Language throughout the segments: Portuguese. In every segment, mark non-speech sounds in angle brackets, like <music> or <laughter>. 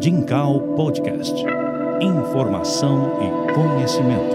Dincal Podcast. Informação e conhecimento.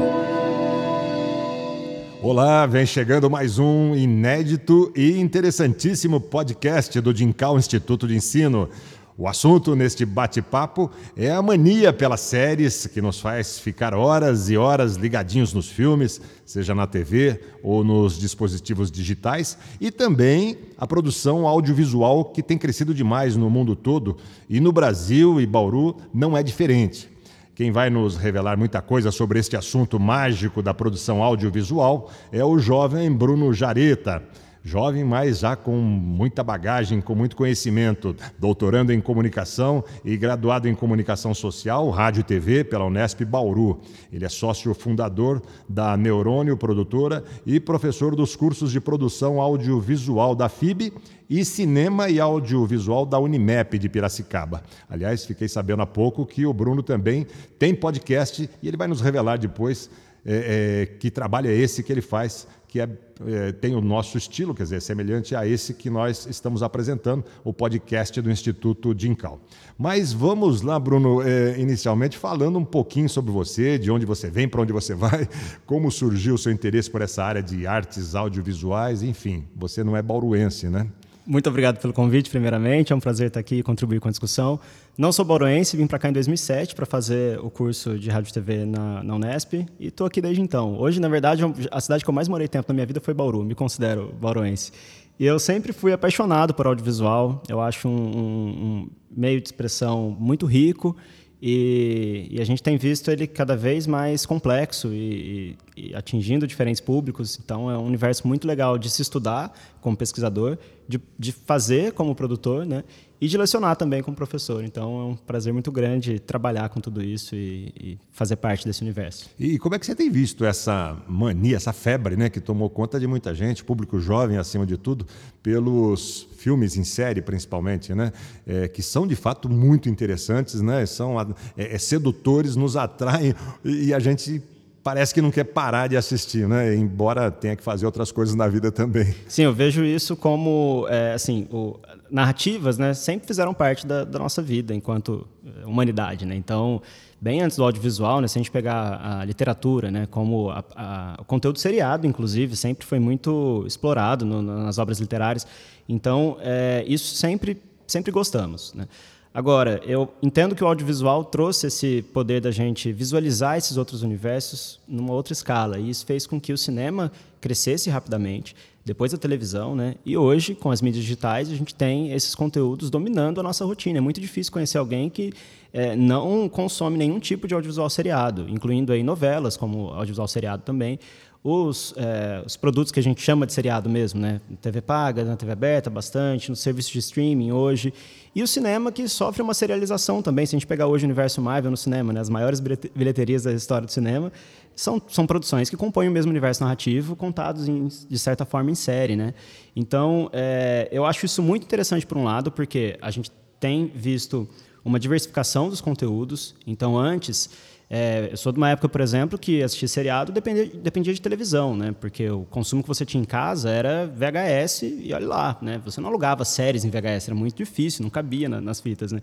Olá, vem chegando mais um inédito e interessantíssimo podcast do Dincal Instituto de Ensino. O assunto neste bate-papo é a mania pelas séries que nos faz ficar horas e horas ligadinhos nos filmes, seja na TV ou nos dispositivos digitais, e também a produção audiovisual que tem crescido demais no mundo todo e no Brasil e Bauru não é diferente. Quem vai nos revelar muita coisa sobre este assunto mágico da produção audiovisual é o jovem Bruno Jareta jovem, mas já com muita bagagem, com muito conhecimento, doutorando em comunicação e graduado em comunicação social, rádio e TV pela Unesp Bauru. Ele é sócio fundador da Neurônio Produtora e professor dos cursos de produção audiovisual da FIB e cinema e audiovisual da Unimep de Piracicaba. Aliás, fiquei sabendo há pouco que o Bruno também tem podcast e ele vai nos revelar depois é, é, que trabalho é esse que ele faz que é, é, tem o nosso estilo, quer dizer, semelhante a esse que nós estamos apresentando, o podcast do Instituto Dincal. Mas vamos lá, Bruno, é, inicialmente falando um pouquinho sobre você, de onde você vem, para onde você <laughs> vai, como surgiu o seu interesse por essa área de artes audiovisuais, enfim, você não é bauruense, né? Muito obrigado pelo convite, primeiramente. É um prazer estar aqui e contribuir com a discussão. Não sou bauruense, vim para cá em 2007 para fazer o curso de rádio e TV na, na Unesp e estou aqui desde então. Hoje, na verdade, a cidade que eu mais morei tempo na minha vida foi Bauru, me considero bauruense. E eu sempre fui apaixonado por audiovisual. Eu acho um, um, um meio de expressão muito rico e, e, a gente tem visto ele cada vez mais complexo e, e, e, atingindo diferentes públicos. Então, é um universo muito legal de se estudar como pesquisador, de, de fazer como produtor, né? E de lecionar também como professor. Então, é um prazer muito grande trabalhar com tudo isso e, fazer parte desse universo. E como é que você tem visto essa mania, essa febre, né? Que tomou conta de muita gente, público jovem acima de tudo, pelos filmes em série, principalmente, né? É, que são de fato muito interessantes, né? São é, é, sedutores, nos atraem e a gente parece que não quer parar de assistir, né? Embora tenha que fazer outras coisas na vida também. Sim, eu vejo isso como, é, assim, o, narrativas, né? Sempre fizeram parte da, da, nossa vida enquanto é, humanidade, né? Então, bem antes do audiovisual, né? Se a gente pegar a literatura, né? Como a, a, o conteúdo seriado, inclusive, sempre foi muito explorado no, nas obras literárias. Então, é, isso sempre, sempre gostamos, né? Agora, eu entendo que o audiovisual trouxe esse poder da gente visualizar esses outros universos numa outra escala, e isso fez com que o cinema crescesse rapidamente, depois a televisão, né? E hoje, com as mídias digitais, a gente tem esses conteúdos dominando a nossa rotina. É muito difícil conhecer alguém que é, não consome nenhum tipo de audiovisual seriado, incluindo aí novelas, como audiovisual seriado também, os, é, os, produtos que a gente chama de seriado mesmo, né? TV paga, na TV aberta, bastante, no serviço de streaming hoje. E o cinema que sofre uma serialização também. Se a gente pegar hoje o universo Marvel no cinema, né? as maiores bilheterias da história do cinema são, são produções que compõem o mesmo universo narrativo, contados em, de certa forma em série. Né? Então, é, eu acho isso muito interessante por um lado, porque a gente tem visto uma diversificação dos conteúdos. Então, antes é, eu sou de uma época, por exemplo, que assistir seriado dependia, dependia de televisão, né? Porque o consumo que você tinha em casa era VHS e olha lá, né? Você não alugava séries em VHS, era muito difícil, não cabia na, nas fitas, né?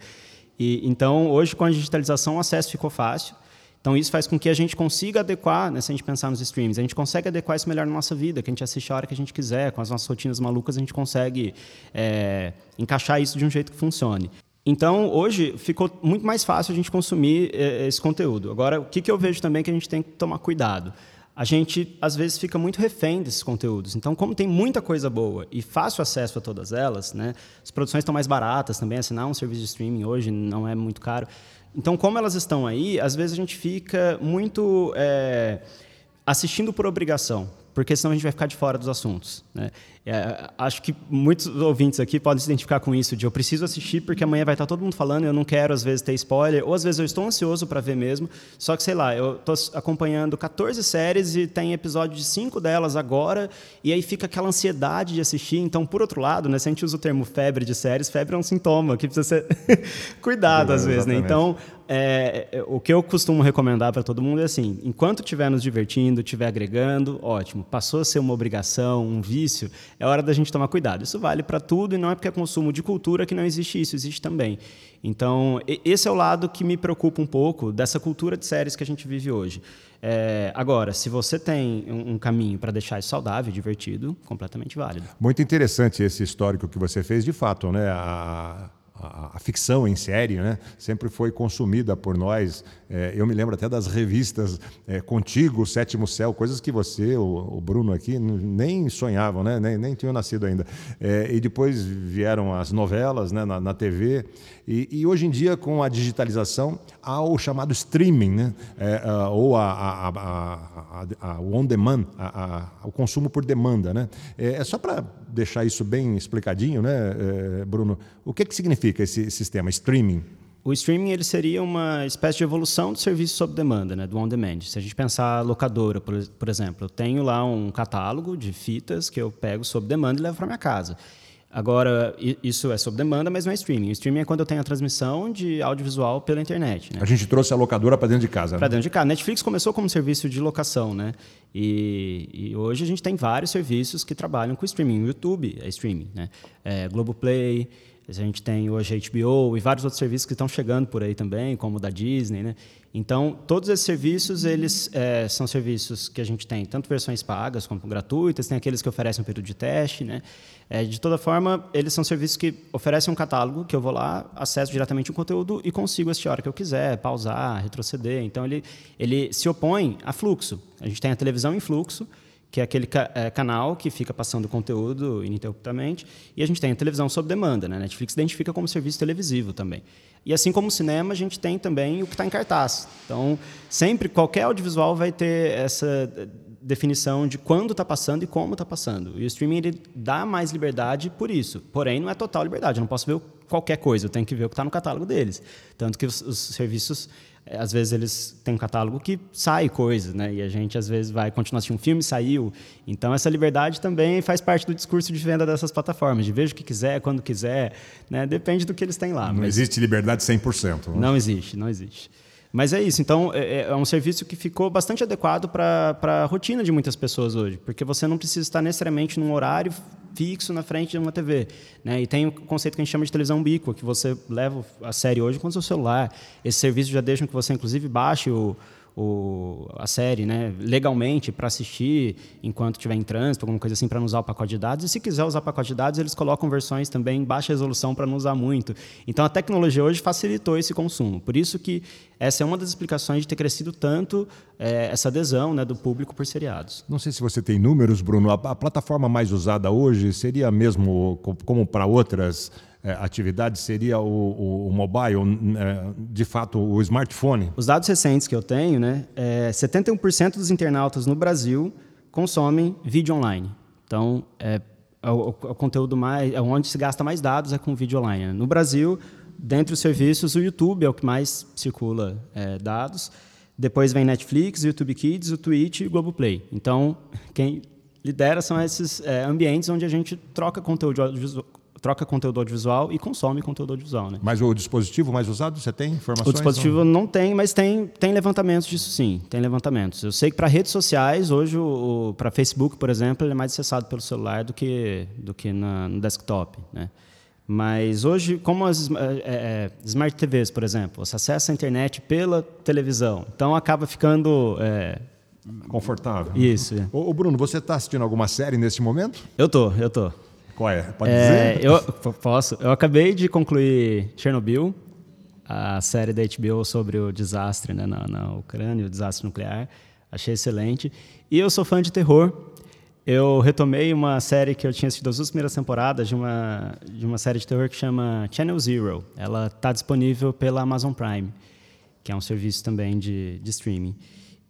E, então, hoje, com a digitalização, o acesso ficou fácil. Então, isso faz com que a gente consiga adequar, né, se a gente pensar nos streams, a gente consegue adequar isso melhor na nossa vida, que a gente assiste a hora que a gente quiser, com as nossas rotinas malucas, a gente consegue é, encaixar isso de um jeito que funcione. Então, hoje, ficou muito mais fácil a gente consumir eh, esse conteúdo. Agora, o que, que eu vejo também que a gente tem que tomar cuidado? A gente, às vezes, fica muito refém desses conteúdos. Então, como tem muita coisa boa e fácil acesso a todas elas, né, as produções estão mais baratas também. Assinar um serviço de streaming hoje não é muito caro. Então, como elas estão aí, às vezes a gente fica muito é, assistindo por obrigação porque senão a gente vai ficar de fora dos assuntos. Né? É, acho que muitos ouvintes aqui podem se identificar com isso, de eu preciso assistir porque amanhã vai estar todo mundo falando, eu não quero às vezes ter spoiler, ou às vezes eu estou ansioso para ver mesmo, só que sei lá, eu estou acompanhando 14 séries e tem episódio de 5 delas agora, e aí fica aquela ansiedade de assistir, então por outro lado, né, se a gente usa o termo febre de séries, febre é um sintoma que precisa ser <laughs> cuidado às vezes, né? então é, é, o que eu costumo recomendar para todo mundo é assim: enquanto estiver nos divertindo, estiver agregando, ótimo. Passou a ser uma obrigação, um vício, é hora da gente tomar cuidado. Isso vale para tudo e não é porque é consumo de cultura que não existe isso, existe também. Então, esse é o lado que me preocupa um pouco dessa cultura de séries que a gente vive hoje. É, agora, se você tem um, um caminho para deixar isso saudável, divertido, completamente válido. Muito interessante esse histórico que você fez, de fato, né? A a, ficção em série né, sempre foi consumida por nós. É, eu me lembro até das revistas é, Contigo, Sétimo Céu, coisas que você, o, o Bruno aqui, nem sonhavam, né, nem, nem tinham nascido ainda. É, e depois vieram as novelas né, na, na TV. E, e, hoje em dia, com a digitalização, há o chamado streaming, né, é, ou a, a, o on-demand, o consumo por demanda. Né. É, é só para deixar isso bem explicadinho, né, é, Bruno, o que, que significa esse sistema streaming? O streaming ele seria uma espécie de evolução do serviço sob demanda, né, do on demand. Se a gente pensar locadora, por, por exemplo, eu tenho lá um catálogo de fitas que eu pego sob demanda e levo para minha casa. Agora, isso é sob demanda, mas não é streaming. O streaming é quando eu tenho a transmissão de audiovisual pela internet. Né? A gente trouxe a locadora para dentro de casa. Para né? dentro de casa. Netflix começou como serviço de locação, né? E, e, hoje a gente tem vários serviços que trabalham com streaming. O YouTube é streaming, né? É, Globoplay, a gente tem hoje HBO e vários outros serviços que estão chegando por aí também, como o da Disney, né? Então, todos esses serviços, eles é, são serviços que a gente tem tanto versões pagas como gratuitas, tem aqueles que oferecem um período de teste, né? É, de toda forma, eles são serviços que oferecem um catálogo que eu vou lá, acesso diretamente o conteúdo e consigo assistir a hora que eu quiser, pausar, retroceder. Então, ele, ele se opõe a fluxo. A gente tem a televisão em fluxo, que é aquele ca é, canal que fica passando conteúdo ininterruptamente, e a gente tem a televisão sob demanda. Né? A Netflix identifica como serviço televisivo também. E assim como o cinema, a gente tem também o que está em cartaz. Então, sempre, qualquer audiovisual vai ter essa definição de quando está passando e como está passando. E o streaming ele dá mais liberdade por isso. Porém, não é total liberdade. Eu não posso ver qualquer coisa, eu tenho que ver o que está no catálogo deles. Tanto que os, os serviços é, às vezes eles têm um catálogo que sai coisas, né? E a gente às vezes vai continuar assistindo um filme, saiu. Então essa liberdade também faz parte do discurso de venda dessas plataformas, de veja o que quiser, quando quiser, né? Depende do que eles têm lá. Não mas... existe liberdade 100%. Né? Não existe, não existe. Mas é isso. Então, é, é, é um serviço que ficou bastante adequado para a rotina de muitas pessoas hoje, porque você não precisa estar necessariamente num horário fixo na frente de uma TV. Né? E tem o conceito que a gente chama de televisão ubíqua, que você leva a série hoje com o seu celular. Esse serviço já deixa que você, inclusive, baixe o o, a série né, legalmente para assistir enquanto estiver em trânsito, alguma coisa assim, para não usar o pacote de dados. E se quiser usar pacote de dados, eles colocam versões também em baixa resolução para não usar muito. Então a tecnologia hoje facilitou esse consumo. Por isso que essa é uma das explicações de ter crescido tanto é, essa adesão né, do público por seriados. Não sei se você tem números, Bruno. A, a plataforma mais usada hoje seria mesmo como para outras é, atividade seria o, o, o mobile, é, de fato, o smartphone? Os dados recentes que eu tenho, né, é 71% dos internautas no Brasil consomem vídeo online. Então, é, é o, o, conteúdo mais, é onde se gasta mais dados é com vídeo online. Né? No Brasil, dentre os serviços, o YouTube é o que mais circula é, dados. Depois vem Netflix, YouTube Kids, o Twitch e o Globoplay. Então, quem lidera são esses é, ambientes onde a gente troca conteúdo troca conteúdo audiovisual e consome conteúdo audiovisual. Né? Mas o dispositivo mais usado, você tem informações? O dispositivo ou... não tem, mas tem, tem levantamentos disso sim, tem levantamentos. Eu sei que para redes sociais, hoje, para Facebook, por exemplo, ele é mais acessado pelo celular do que, do que na, no desktop. Né? Mas hoje, como as é, é, Smart TVs, por exemplo, você acessa a internet pela televisão, então acaba ficando... É, Confortável. Isso. Ô, Bruno, você está assistindo alguma série nesse momento? Eu tô, eu tô. Qual é? Pode é, dizer? Eu posso. Eu acabei de concluir Chernobyl, a série da HBO sobre o desastre né, na, na Ucrânia, o desastre nuclear. Achei excelente. E eu sou fã de terror. Eu retomei uma série que eu tinha assistido as duas primeiras temporadas de uma, de uma série de terror que chama Channel Zero. Ela está disponível pela Amazon Prime, que é um serviço também de, de streaming.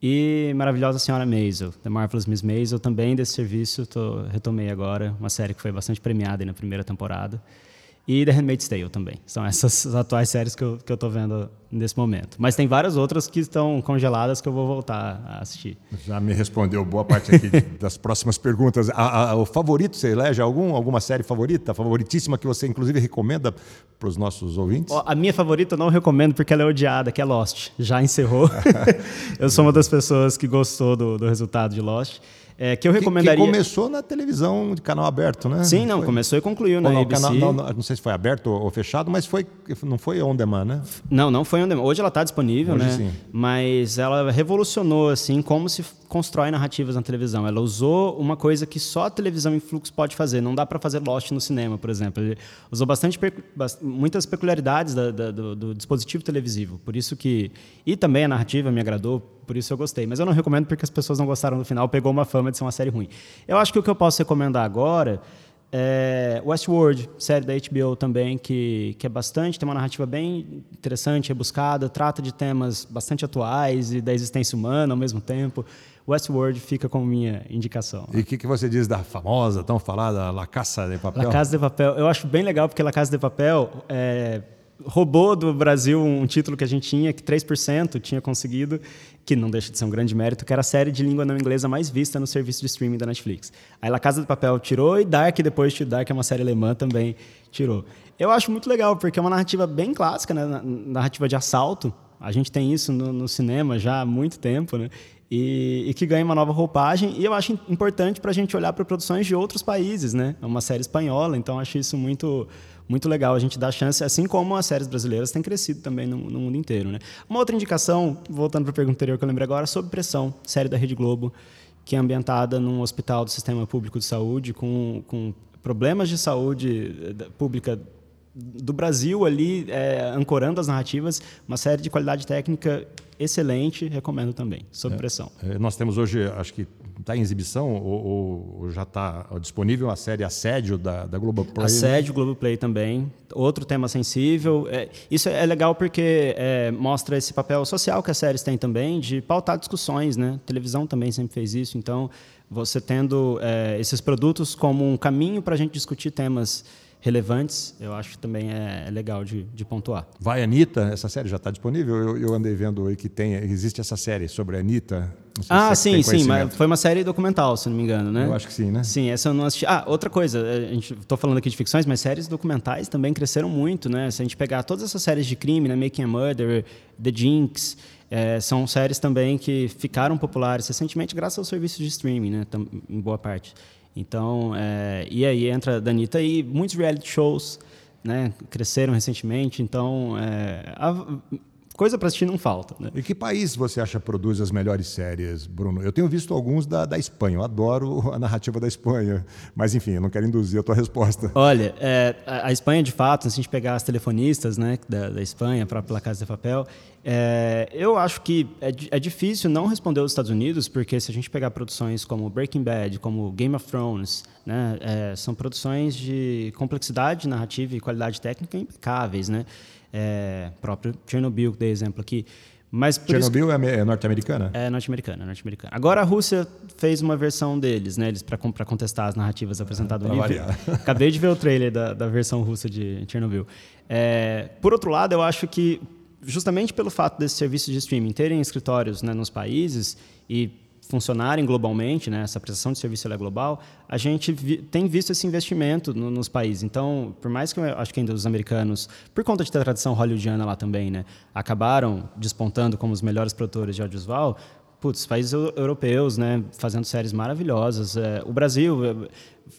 E Maravilhosa Senhora Maisel, The Marvelous Miss Maisel, também desse serviço, tô, retomei agora, uma série que foi bastante premiada na primeira temporada. E The Handmaid's Tale também. São essas as <laughs> atuais séries que eu, que eu tô vendo nesse momento. Mas tem várias outras que estão congeladas que eu vou voltar a assistir. Já me respondeu boa parte aqui <laughs> das próximas perguntas. A, a, o favorito, você elege algum, alguma série favorita, favoritíssima que você inclusive recomenda para os nossos ouvintes? A minha favorita eu não recomendo porque ela é odiada, que é Lost. Já encerrou. <laughs> eu sou uma das pessoas que gostou do, do resultado de Lost. É, que eu recomendaria. Que, que, começou na televisão de canal aberto, né? Sim, não, foi... começou e concluiu na não, ABC. Canal, não, não, sei se foi aberto ou fechado, mas foi, não foi on demand, né? Não, não foi on demand. Hoje ela está disponível, Hoje né? Sim. Mas ela revolucionou assim como se constrói narrativas na televisão. Ela usou uma coisa que só a televisão em fluxo pode fazer. Não dá para fazer Lost no cinema, por exemplo. Ele usou bastante muitas peculiaridades da, da, do, do dispositivo televisivo. Por isso que e também a narrativa me agradou por isso eu gostei. Mas eu não recomendo porque as pessoas não gostaram do final, pegou uma fama de ser uma série ruim. Eu acho que o que eu posso recomendar agora é Westworld, série da HBO também, que, que é bastante, tem uma narrativa bem interessante, rebuscada, trata de temas bastante atuais e da existência humana ao mesmo tempo. Westworld fica como minha indicação. E o que, que você diz da famosa, tão falada La Casa de Papel? La Casa de Papel. Eu acho bem legal porque La Casa de Papel é, roubou do Brasil um título que a gente tinha, que 3% tinha conseguido, que não deixa de ser um grande mérito, que era a série de língua não inglesa mais vista no serviço de streaming da Netflix. Aí La Casa de Papel tirou e Dark, depois de Dark, é uma série alemã, também tirou. Eu acho muito legal, porque é uma narrativa bem clássica, né? narrativa de assalto. A gente tem isso no, no cinema já há muito tempo, né? E, e, que ganha uma nova roupagem. E eu acho importante para a gente olhar para produções de outros países, né? É uma série espanhola, então acho isso muito muito legal a gente dar chance, assim como as séries brasileiras têm crescido também no, no mundo inteiro. Né? Uma outra indicação, voltando para a pergunta anterior que eu lembrei agora, sobre pressão, série da Rede Globo, que é ambientada num hospital do sistema público de saúde com, com problemas de saúde eh, pública do Brasil ali, é, ancorando as narrativas, uma série de qualidade técnica excelente, recomendo também, sob é, pressão. É, nós temos hoje, acho que está em exibição ou, ou já está disponível a série Assédio da, da Globoplay? Assédio, Globoplay também. Outro tema sensível. É, isso é legal porque é, mostra esse papel social que as séries têm também de pautar discussões, né? A televisão também sempre fez isso, então você tendo é, esses produtos como um caminho para a gente discutir temas relevantes, eu acho que também é, é legal de, de, pontuar. Vai Anitta, essa série já está disponível? Eu, eu, andei vendo aí que tem, existe essa série sobre a Anitta. Ah, sim, sim, mas foi uma série documental, se não me engano, né? Eu acho que sim, né? Sim, essa eu não assisti. Ah, outra coisa, a gente estou falando aqui de ficções, mas séries documentais também cresceram muito, né? Se a gente pegar todas essas séries de crime, né? Making a Murder, The Jinx, é, são séries também que ficaram populares recentemente graças aos serviços de streaming, né? Em boa parte. Então, é, e aí entra a Danita. E muitos reality shows né, cresceram recentemente, então é, a, coisa para assistir não falta. Né? E que país você acha produz as melhores séries, Bruno? Eu tenho visto alguns da, da Espanha, eu adoro a narrativa da Espanha, mas enfim, eu não quero induzir a tua resposta. Olha, é, a, Espanha, de fato, se a gente pegar as telefonistas né, da, da Espanha, a própria Casa de Papel, é, eu acho que é, é, difícil não responder os Estados Unidos, porque se a gente pegar produções como Breaking Bad, como Game of Thrones, né, é, são produções de complexidade narrativa e qualidade técnica impecáveis, né? É, próprio Chernobyl, que dei exemplo aqui. Mas Chernobyl isso, é, é norte-americana? É norte-americana, norte-americana. Agora a Rússia fez uma versão deles, né? Eles para contestar as narrativas apresentadas no livro. <laughs> Acabei de ver o trailer da, da versão russa de Chernobyl. É, por outro lado, eu acho que justamente pelo fato desses serviços de streaming terem escritórios né, nos países e funcionarem globalmente, né, essa prestação de serviço é global, a gente vi, tem visto esse investimento no, nos países. Então, por mais que eu acho que ainda os americanos, por conta de ter a tradição hollywoodiana lá também, né, acabaram despontando como os melhores produtores de audiovisual, putz, países europeus, né, fazendo séries maravilhosas. É, o Brasil,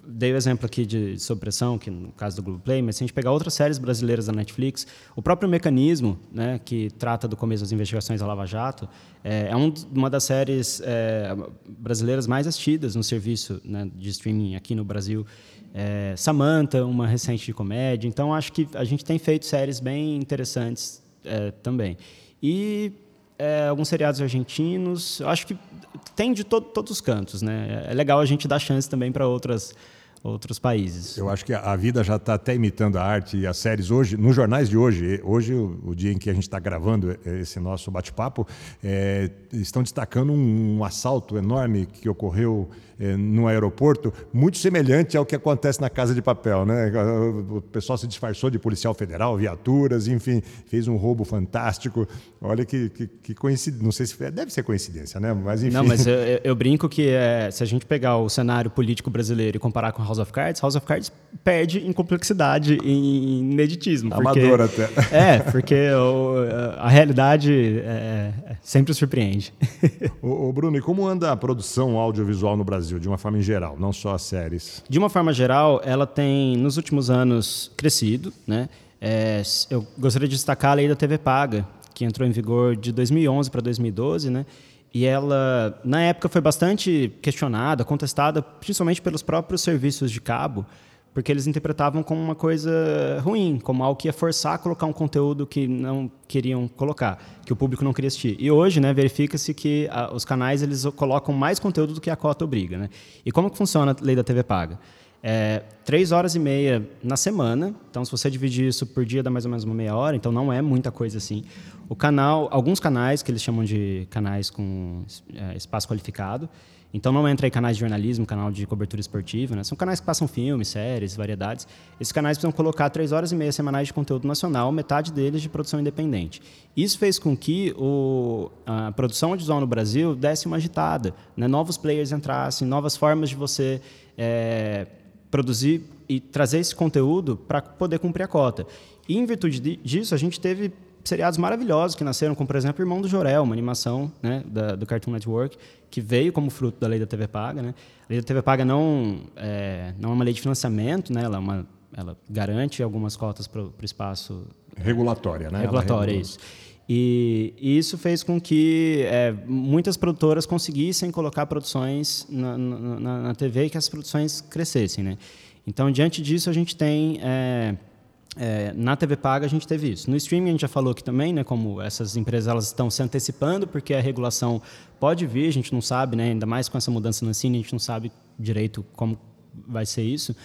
dei o exemplo aqui de Sob Pressão, que no caso do Globoplay, mas se a gente pegar outras séries brasileiras da Netflix, o próprio Mecanismo, né, que trata do começo das investigações da Lava Jato, é, é um, uma das séries é, brasileiras mais assistidas no serviço né, de streaming aqui no Brasil. É, Samantha, uma recente de comédia. Então, acho que a gente tem feito séries bem interessantes é, também. E é, alguns seriados argentinos. Eu acho que tem de to todos os cantos, né? É legal a gente dar chance também para outras outros países. Eu acho que a vida já está até imitando a arte e as séries hoje, nos jornais de hoje, hoje o, dia em que a gente está gravando esse nosso bate-papo, é, estão destacando um, um, assalto enorme que ocorreu no aeroporto, muito semelhante ao que acontece na Casa de Papel. Né? O pessoal se disfarçou de policial federal, viaturas, enfim, fez um roubo fantástico. Olha que, que, que coincidência. Não sei se deve ser coincidência, né? Mas enfim. Não, mas eu, eu brinco que é, se a gente pegar o cenário político brasileiro e comparar com House of Cards, House of Cards perde em complexidade, em ineditismo. Amador até. <laughs> É, porque o, a realidade é, sempre surpreende. ô, ô, Bruno, e como anda a produção audiovisual no Brasil, de uma forma em geral, não só as séries? De uma forma geral, ela tem, nos últimos anos, crescido. Né? É, eu gostaria de destacar a lei da TV Paga, que entrou em vigor de 2011 para 2012, né? E ela, na época, foi bastante questionada, contestada, principalmente pelos próprios serviços de cabo, porque eles interpretavam como uma coisa ruim, como algo que ia forçar a colocar um conteúdo que não queriam colocar, que o público não queria assistir. E hoje, né, verifica-se que a, os canais eles colocam mais conteúdo do que a cota obriga, né? E como que funciona a lei da TV paga? É, três horas e meia na semana. Então, se você dividir isso por dia, dá mais ou menos uma meia hora. Então, não é muita coisa assim. O canal, alguns canais que eles chamam de canais com é, espaço qualificado, então não entra aí canais de jornalismo, canal de cobertura esportiva, né? São canais que passam filmes, séries, variedades. Esses canais precisam colocar três horas e meia semanais de conteúdo nacional, metade deles de produção independente. Isso fez com que o, a produção audiovisual no Brasil desse uma agitada, né? novos players entrassem, novas formas de você é, produzir e trazer esse conteúdo para poder cumprir a cota. E em virtude disso, a gente teve seriados maravilhosos que nasceram, como por exemplo Irmão do Jorel, uma animação né, da, do Cartoon Network, que veio como fruto da lei da TV Paga. Né? A lei da TV Paga não é, não é uma lei de financiamento, né? ela, é uma, ela garante algumas cotas para o espaço... Regulatória, né? Regulatória, isso. E, e, isso fez com que é, muitas produtoras conseguissem colocar produções na, na, na, TV e que as produções crescessem. Né? Então, diante disso, a gente tem... É, é, na TV paga a gente teve isso. No streaming a gente já falou aqui também, né, como essas empresas elas estão se antecipando porque a regulação pode vir, a gente não sabe, né, ainda mais com essa mudança no cine, a gente não sabe direito como vai ser isso,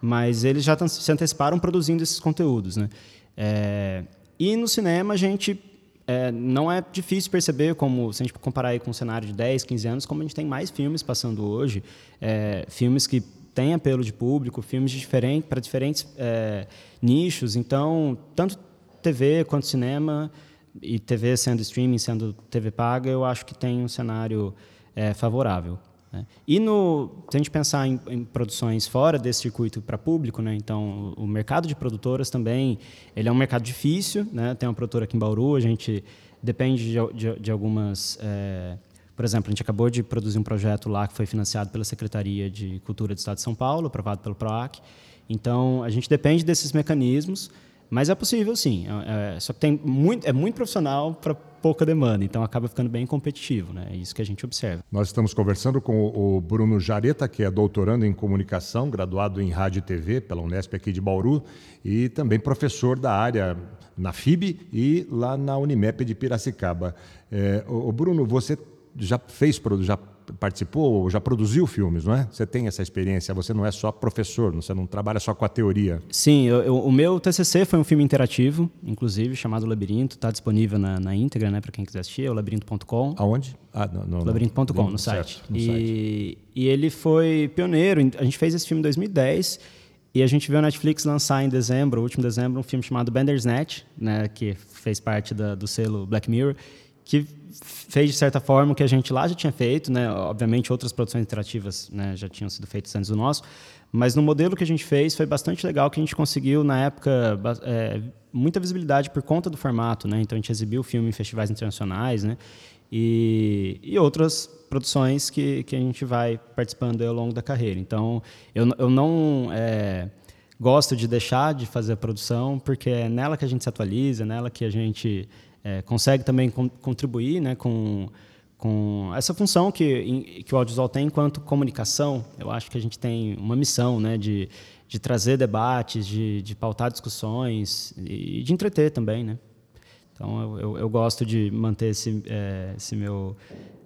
mas eles já se anteciparam produzindo esses conteúdos, né. É, e no cinema a gente é, não é difícil perceber como, se a gente comparar com um cenário de 10, 15 anos, como a gente tem mais filmes passando hoje, é, filmes que tem apelo de público, filmes diferente, para diferentes é, nichos. Então, tanto TV quanto cinema, e TV sendo streaming, sendo TV paga, eu acho que tem um cenário é, favorável. Né? E no, se a gente pensar em, em produções fora desse circuito para público, né? então o, o, mercado de produtoras também ele é um mercado difícil. Né? Tem uma produtora aqui em Bauru, a gente depende de, de, de algumas é, por exemplo, a gente acabou de produzir um projeto lá que foi financiado pela Secretaria de Cultura do Estado de São Paulo, aprovado pelo PROAC. Então, a gente depende desses mecanismos, mas é possível sim. É, é, só que tem muito, é muito profissional para pouca demanda, então acaba ficando bem competitivo. Né? É isso que a gente observa. Nós estamos conversando com o Bruno Jareta, que é doutorando em comunicação, graduado em rádio e TV pela Unesp aqui de Bauru e também professor da área na FIB e lá na Unimep de Piracicaba. É, o Bruno, você já fez, já participou, já produziu filmes, não é? Você tem essa experiência, você não é só professor, você não trabalha só com a teoria. Sim, eu, eu, o meu TCC foi um filme interativo, inclusive, chamado Labirinto, está disponível na, na íntegra, né, para quem quiser assistir, é o labirinto.com. Aonde? Ah, no, no, labirinto.com, no, no, site. no e, site. E ele foi pioneiro, a gente fez esse filme em 2010 e a gente viu a Netflix lançar em dezembro, último dezembro, um filme chamado Bandersnatch, né, que fez parte da, do selo Black Mirror, que fez de certa forma o que a gente lá já tinha feito, né? Obviamente outras produções interativas né, já tinham sido feitas antes do nosso, mas no modelo que a gente fez foi bastante legal que a gente conseguiu na época é, muita visibilidade por conta do formato, né? Então a gente exibiu o filme em festivais internacionais, né? E, e outras produções que, que a gente vai participando ao longo da carreira. Então eu, eu não é, gosto de deixar de fazer a produção porque é nela que a gente se atualiza, é nela que a gente é, consegue também con contribuir né, com, com essa função que, que o audiovisual tem enquanto comunicação. Eu acho que a gente tem uma missão né, de, de trazer debates, de, de pautar discussões e de entreter também. Né? Então, eu, eu, eu gosto de manter esse, é, esse meu,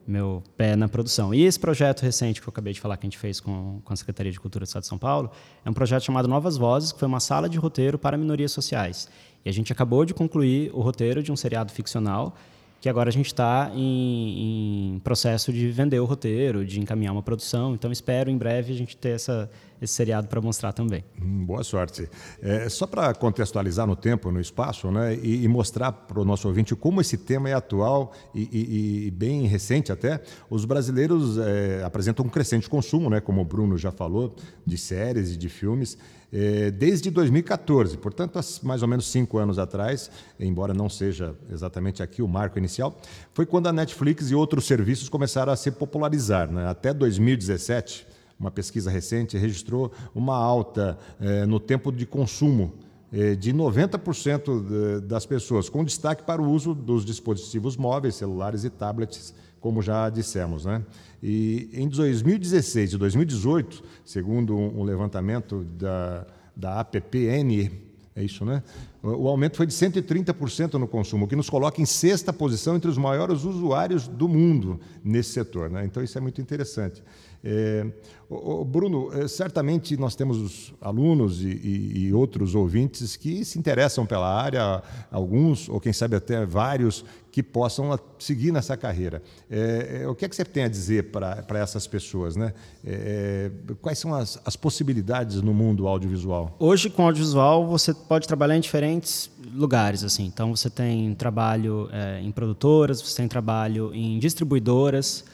meu pé na produção. E esse projeto recente que eu acabei de falar que a gente fez com, com a Secretaria de Cultura do Estado de São Paulo é um projeto chamado Novas Vozes, que foi uma sala de roteiro para minorias sociais. E a gente acabou de concluir o roteiro de um seriado ficcional que agora a gente está em, em, processo de vender o roteiro, de encaminhar uma produção. Então, espero em breve a gente ter essa, esse seriado para mostrar também. Hum, boa sorte. É, só para contextualizar no tempo, no espaço, né, e, e mostrar para o nosso ouvinte como esse tema é atual e, e, e bem recente até, os brasileiros é, apresentam um crescente consumo, né, como o Bruno já falou, de séries e de filmes é, desde 2014, portanto, há mais ou menos cinco anos atrás, embora não seja exatamente aqui o marco inicial, foi quando a Netflix e outros serviços começaram a se popularizar. Né? Até 2017, uma pesquisa recente registrou uma alta é, no tempo de consumo é, de 90% das pessoas, com destaque para o uso dos dispositivos móveis, celulares e tablets, como já dissemos. Né? E em 2016 e 2018, segundo um levantamento da, da APPN, é isso, né? O aumento foi de 130% no consumo, o que nos coloca em sexta posição entre os maiores usuários do mundo nesse setor. Né? Então, isso é muito interessante. É, o, Bruno, é, certamente nós temos alunos e, e, e, outros ouvintes que se interessam pela área, alguns, ou quem sabe até vários, que possam seguir nessa carreira. É, é o que é que você tem a dizer para essas pessoas? Né? É, quais são as, as possibilidades no mundo audiovisual? Hoje, com audiovisual, você pode trabalhar em diferentes lugares. assim. Então, você tem trabalho em produtoras, você tem trabalho em distribuidoras,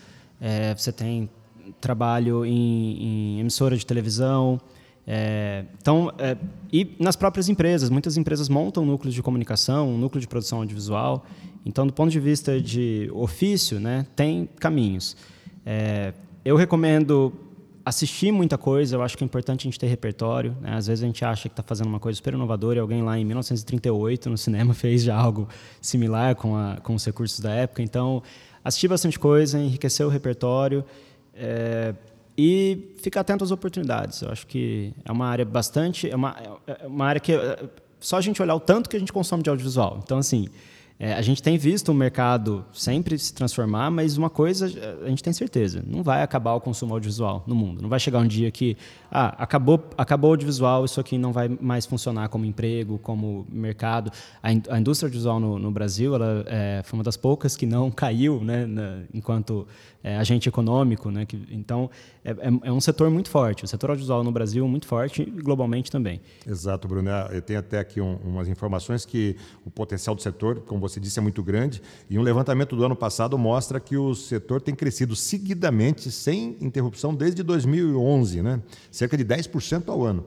você tem trabalho em, em emissora de televisão. É, então, é, e nas próprias empresas, muitas empresas montam núcleos de comunicação, um núcleo de produção audiovisual. Então, do ponto de vista de ofício, né, tem caminhos. É, eu recomendo assistir muita coisa, eu acho que é importante a gente ter repertório. Né? Às vezes a gente acha que está fazendo uma coisa super inovadora e alguém lá em 1938 no cinema <laughs> fez já algo similar com, a, com os recursos da época. Então, assistir bastante coisa, enriquecer o repertório. É, e ficar atento às oportunidades. Eu acho que é uma área bastante. É uma, é uma área que. É, só a gente olhar o tanto que a gente consome de audiovisual. Então, assim, é, a gente tem visto o mercado sempre se transformar, mas uma coisa a gente tem certeza: não vai acabar o consumo audiovisual no mundo. Não vai chegar um dia que ah, acabou, acabou o audiovisual, isso aqui não vai mais funcionar como emprego, como mercado. A, in, a indústria audiovisual no, no Brasil ela, é, foi uma das poucas que não <laughs> caiu né, na, enquanto é, agente econômico. Né, que, então, é, é, é, um setor muito forte. O setor audiovisual no Brasil é muito forte e globalmente também. Exato, Bruno. Eu tenho até aqui um, umas informações que o potencial do setor, como você disse, é muito grande. E um levantamento do ano passado mostra que o setor tem crescido seguidamente, sem interrupção, desde 2011, né? cerca de 10% ao ano.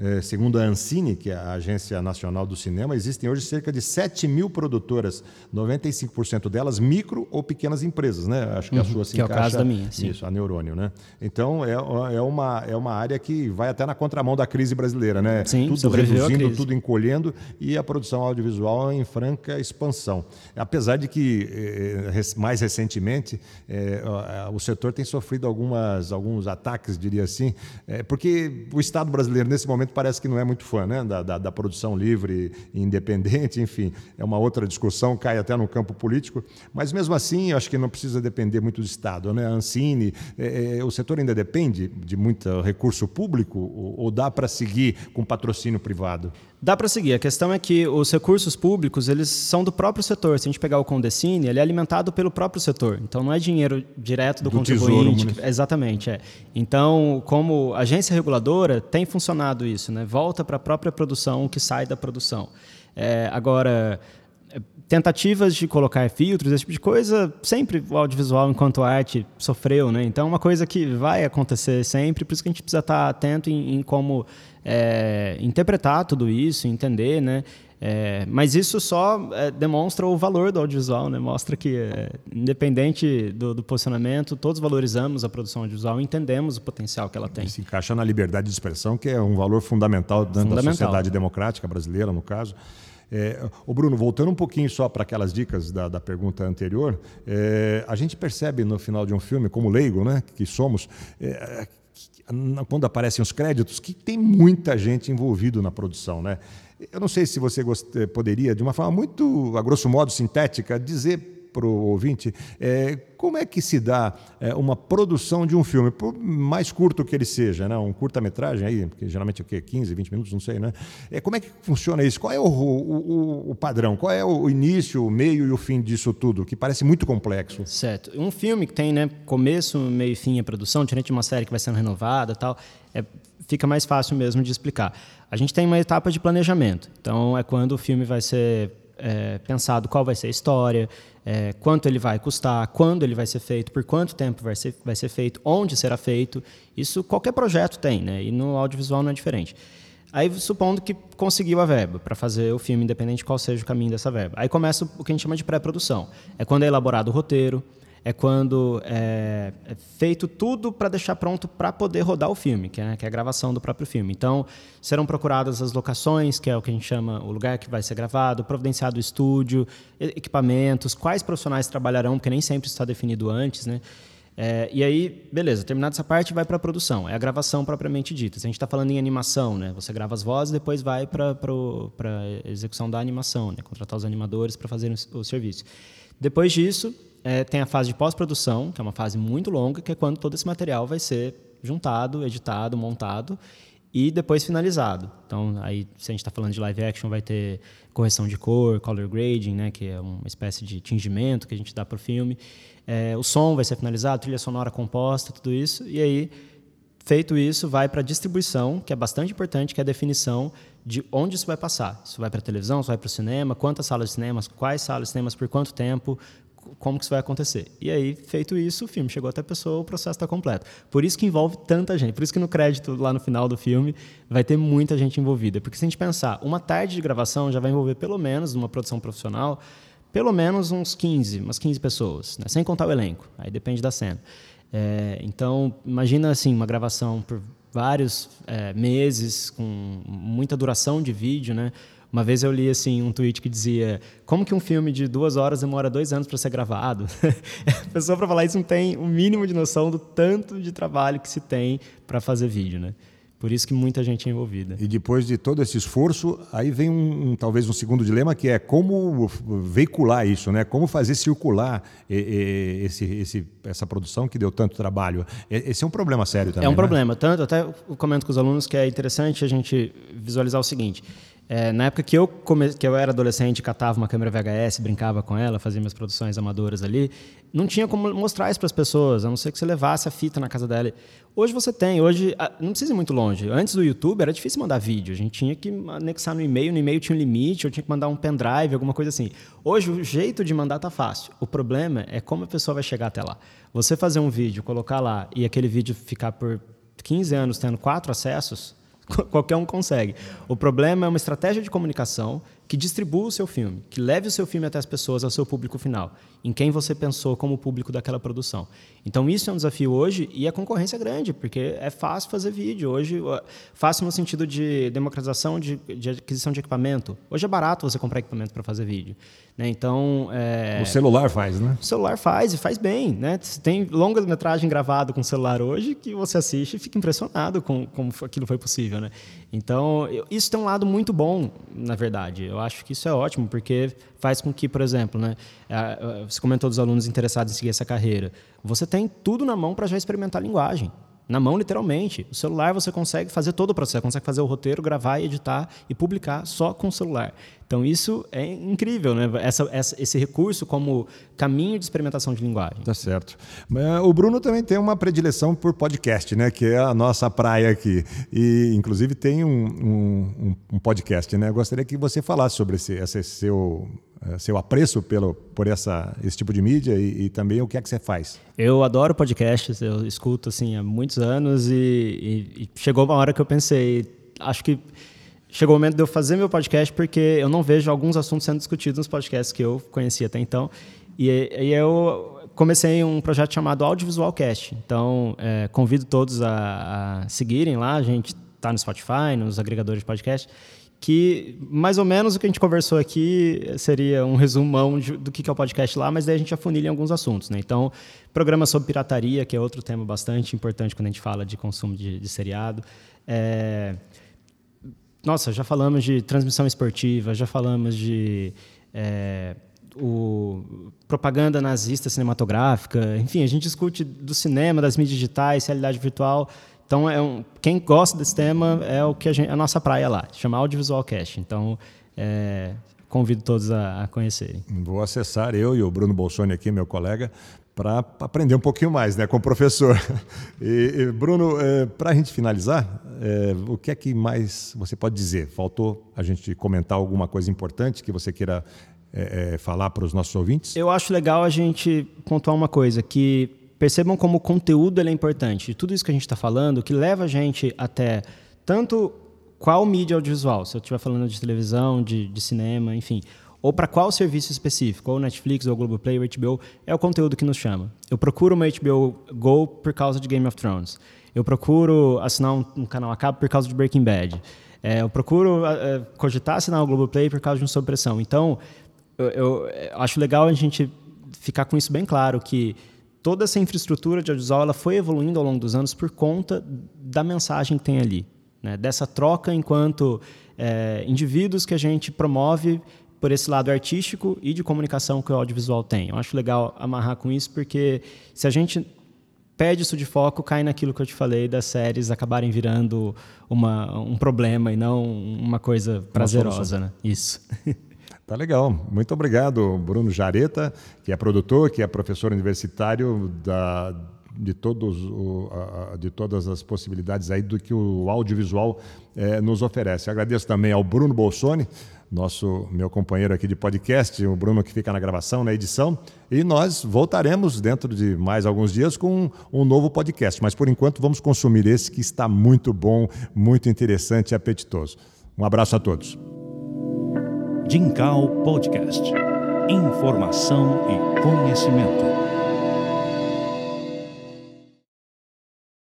É, segundo a Ancine, que é a Agência Nacional do Cinema, existem hoje cerca de 7 mil produtoras, 95% delas micro ou pequenas empresas, né? Acho que uhum, a sua se que encaixa... é o caso da minha, sim. Isso, a Neurônio, né? Então, é, é, uma, é uma área que vai até na contramão da crise brasileira, né? Sim, tudo reduzindo, tudo encolhendo e a produção audiovisual em franca expansão. Apesar de que, eh, mais recentemente, o setor tem sofrido algumas, alguns ataques, diria assim, porque o Estado brasileiro, nesse momento, parece que não é muito fã né? da, da, da produção livre e independente, enfim, é uma outra discussão, cai até no campo político, mas mesmo assim, acho que não precisa depender muito do Estado. Né? A Ancine, é, é, o setor ainda depende de muito recurso público ou, ou dá para seguir com patrocínio privado? Dá para seguir. A questão é que os recursos públicos eles são do próprio setor. Se a gente pegar o Condecine, ele é alimentado pelo próprio setor. Então não é dinheiro direto do, do contribuinte. Tesouro, exatamente. É. Então, como agência reguladora, tem funcionado isso, né? Volta para a própria produção que sai da produção. É, agora, tentativas de colocar filtros, esse tipo de coisa, sempre o audiovisual enquanto arte sofreu, né? Então é uma coisa que vai acontecer sempre, por isso que a gente precisa estar atento em, em como é, interpretar tudo isso, entender, né? É, mas isso só é, demonstra o valor do audiovisual, né? mostra que, é, independente do, do, posicionamento, todos valorizamos a produção audiovisual e entendemos o potencial que ela tem. E se encaixa na liberdade de expressão, que é um valor fundamental dentro fundamental. da sociedade democrática brasileira, no caso. É, o Bruno, voltando um pouquinho só para aquelas dicas da, da pergunta anterior, é, a gente percebe no final de um filme, como leigo, né, que somos, é, quando aparecem os créditos, que tem muita gente envolvida na produção, né? Eu não sei se você poderia, de uma forma muito, a grosso modo, sintética, dizer para o ouvinte é, como é que se dá é, uma produção de um filme, por mais curto que ele seja, né? um curta-metragem aí, porque geralmente é o quê? 15, 20 minutos, não sei, né? É, como é que funciona isso? Qual é o, o, o, padrão? Qual é o início, o meio e o fim disso tudo? Que parece muito complexo. Certo. Um filme que tem né, começo, meio e fim a produção, diferente de uma série que vai sendo renovada tal, é, fica mais fácil mesmo de explicar. A gente tem uma etapa de planejamento. Então, é quando o filme vai ser é, pensado qual vai ser a história, é, quanto ele vai custar, quando ele vai ser feito, por quanto tempo vai ser, vai ser feito, onde será feito. Isso qualquer projeto tem, né? e no audiovisual não é diferente. Aí, supondo que conseguiu a verba para fazer o filme, independente de qual seja o caminho dessa verba. Aí começa o que a gente chama de pré-produção. É quando é elaborado o roteiro, é quando é, é feito tudo para deixar pronto para poder rodar o filme, que é, que é, a gravação do próprio filme. Então, serão procuradas as locações, que é o que a gente chama o lugar que vai ser gravado, providenciado o estúdio, equipamentos, quais profissionais trabalharão, porque nem sempre está definido antes, né? É, e aí, beleza, terminada essa parte, vai para a produção, é a gravação propriamente dita. Se a gente está falando em animação, né, você grava as vozes, depois vai para a execução da animação, né, contratar os animadores para fazer o, o serviço. Depois disso, é, tem a fase de pós-produção, que é uma fase muito longa, que é quando todo esse material vai ser juntado, editado, montado e depois finalizado. Então, aí, se a gente está falando de live action, vai ter correção de cor, color grading, né, que é uma espécie de tingimento que a gente dá para o filme. É, o som vai ser finalizado, trilha sonora composta, tudo isso. E aí, feito isso, vai para a distribuição, que é bastante importante, que é a definição de onde isso vai passar. Isso vai para a televisão, isso vai para o cinema, quantas salas de cinemas, quais salas de cinemas, por quanto tempo, como que isso vai acontecer. E aí, feito isso, o filme chegou até a pessoa, o processo está completo. Por isso que envolve tanta gente. Por isso que no crédito, lá no final do filme, vai ter muita gente envolvida. Porque se a gente pensar, uma tarde de gravação já vai envolver pelo menos, numa produção profissional, pelo menos uns 15, umas 15 pessoas, né? sem contar o elenco. Aí depende da cena. É, então, imagina assim, uma gravação por vários é, meses, com muita duração de vídeo, né? Uma vez eu li assim um tweet que dizia como que um filme de duas horas demora dois anos para ser gravado. <laughs> a pessoa para falar isso não tem o mínimo de noção do tanto de trabalho que se tem para fazer vídeo, né? Por isso que muita gente é envolvida. E depois de todo esse esforço, aí vem um, um, talvez um segundo dilema que é como veicular isso, né? Como fazer circular esse, esse, essa produção que deu tanto trabalho. Esse é um problema sério também. É um né? problema. Tanto até comento com os alunos que é interessante a gente visualizar o seguinte. É, na época que eu, come... que eu era adolescente, catava uma câmera VHS, brincava com ela, fazia minhas produções amadoras ali, não tinha como mostrar isso para as pessoas, a não ser que você levasse a fita na casa dela. Hoje você tem, hoje não precisa ir muito longe. Antes do YouTube era difícil mandar vídeo, a gente tinha que anexar no e-mail, no e-mail tinha um limite, eu tinha que mandar um pendrive, alguma coisa assim. Hoje o jeito de mandar tá fácil. O problema é como a pessoa vai chegar até lá. Você fazer um vídeo, colocar lá e aquele vídeo ficar por 15 anos tendo quatro acessos, <laughs> Qualquer um consegue. O problema é uma estratégia de comunicação que distribua o seu filme, que leve o seu filme até as pessoas, ao seu público final, em quem você pensou como público daquela produção. Então isso é um desafio hoje e a concorrência é grande, porque é fácil fazer vídeo. Hoje, fácil no sentido de democratização de, de aquisição de equipamento. Hoje é barato você comprar equipamento para fazer vídeo. Né? Então, é... O celular faz, né? O celular faz e faz bem. Né? Tem longa-metragem gravado com celular hoje que você assiste e fica impressionado com como aquilo foi possível. Né? Então, isso tem um lado muito bom, na verdade. Eu acho que isso é ótimo, porque faz com que, por exemplo, né, você comentou dos alunos interessados em seguir essa carreira. Você tem tudo na mão para já experimentar a linguagem na mão, literalmente. O celular você consegue fazer todo o processo, consegue fazer o roteiro, gravar, editar e publicar só com o celular. Então isso é incrível, né? Essa, essa, esse recurso como caminho de experimentação de linguagem. Tá certo. O Bruno também tem uma predileção por podcast, né? Que é a nossa praia aqui. E inclusive tem um, um, um podcast, né? Eu gostaria que você falasse sobre esse, esse seu seu apreço pelo, por essa, esse tipo de mídia e, e, também o que é que você faz. Eu adoro podcasts, eu escuto assim há muitos anos e, e, e, chegou uma hora que eu pensei, acho que chegou o momento de eu fazer meu podcast porque eu não vejo alguns assuntos sendo discutidos nos podcasts que eu conhecia até então. E, e eu comecei um projeto chamado Audiovisual Cast. Então, é, convido todos a, a seguirem lá, a gente está no Spotify, nos agregadores de podcast que mais ou menos o que a gente conversou aqui seria um resumão de, do que é o podcast lá, mas daí a gente afunilha em alguns assuntos. Né? Então, programa sobre pirataria, que é outro tema bastante importante quando a gente fala de consumo de, de seriado. É... Nossa, já falamos de transmissão esportiva, já falamos de é... o, propaganda nazista cinematográfica, enfim, a gente discute do cinema, das mídias digitais, realidade virtual. Então, é um, quem gosta desse tema é o que a, gente, a nossa praia lá, chama Audiovisual Cast. Então, é, convido todos a, a, conhecerem. Vou acessar eu e o Bruno Bolsoni aqui, meu colega, para aprender um pouquinho mais né, com o professor. <laughs> E, e Bruno, é, para a gente finalizar, é, o que é que mais você pode dizer? Faltou a gente comentar alguma coisa importante que você queira é, é falar para os nossos ouvintes? Eu acho legal a gente pontuar uma coisa, que percebam como o conteúdo é importante. Tudo isso que a gente está falando, que leva a gente até tanto qual mídia audiovisual, se eu estiver falando de televisão, de, de cinema, enfim, ou para qual serviço específico, ou Netflix, ou Globoplay, ou HBO, é o conteúdo que nos chama. Eu procuro uma HBO Go por causa de Game of Thrones. Eu procuro assinar um, um canal a cabo por causa de Breaking Bad. É, eu procuro é, cogitar assinar o Globoplay por causa de um Sob. Então, eu, eu, acho legal a gente ficar com isso bem claro, que toda essa infraestrutura de audiovisual ela foi evoluindo ao longo dos anos por conta da mensagem que tem ali, né? dessa troca enquanto é, indivíduos que a gente promove por esse lado artístico e de comunicação que o audiovisual tem. Eu acho legal amarrar com isso, porque se a gente perde isso de foco, cai naquilo que eu te falei das séries acabarem virando uma, um problema e não uma coisa prazerosa. Né? Isso. <laughs> Tá legal. Muito obrigado, Bruno Jareta, que é produtor, que é professor universitário da, de, todos o, a, de todas as possibilidades aí do que o audiovisual é, nos oferece. Agradeço também ao Bruno Bolsoni, nosso meu companheiro aqui de podcast, o Bruno que fica na gravação, na edição, e nós voltaremos dentro de mais alguns dias com um, um novo podcast. Mas por enquanto vamos consumir esse que está muito bom, muito interessante e apetitoso. Um abraço a todos. Dincal Podcast. Informação e conhecimento.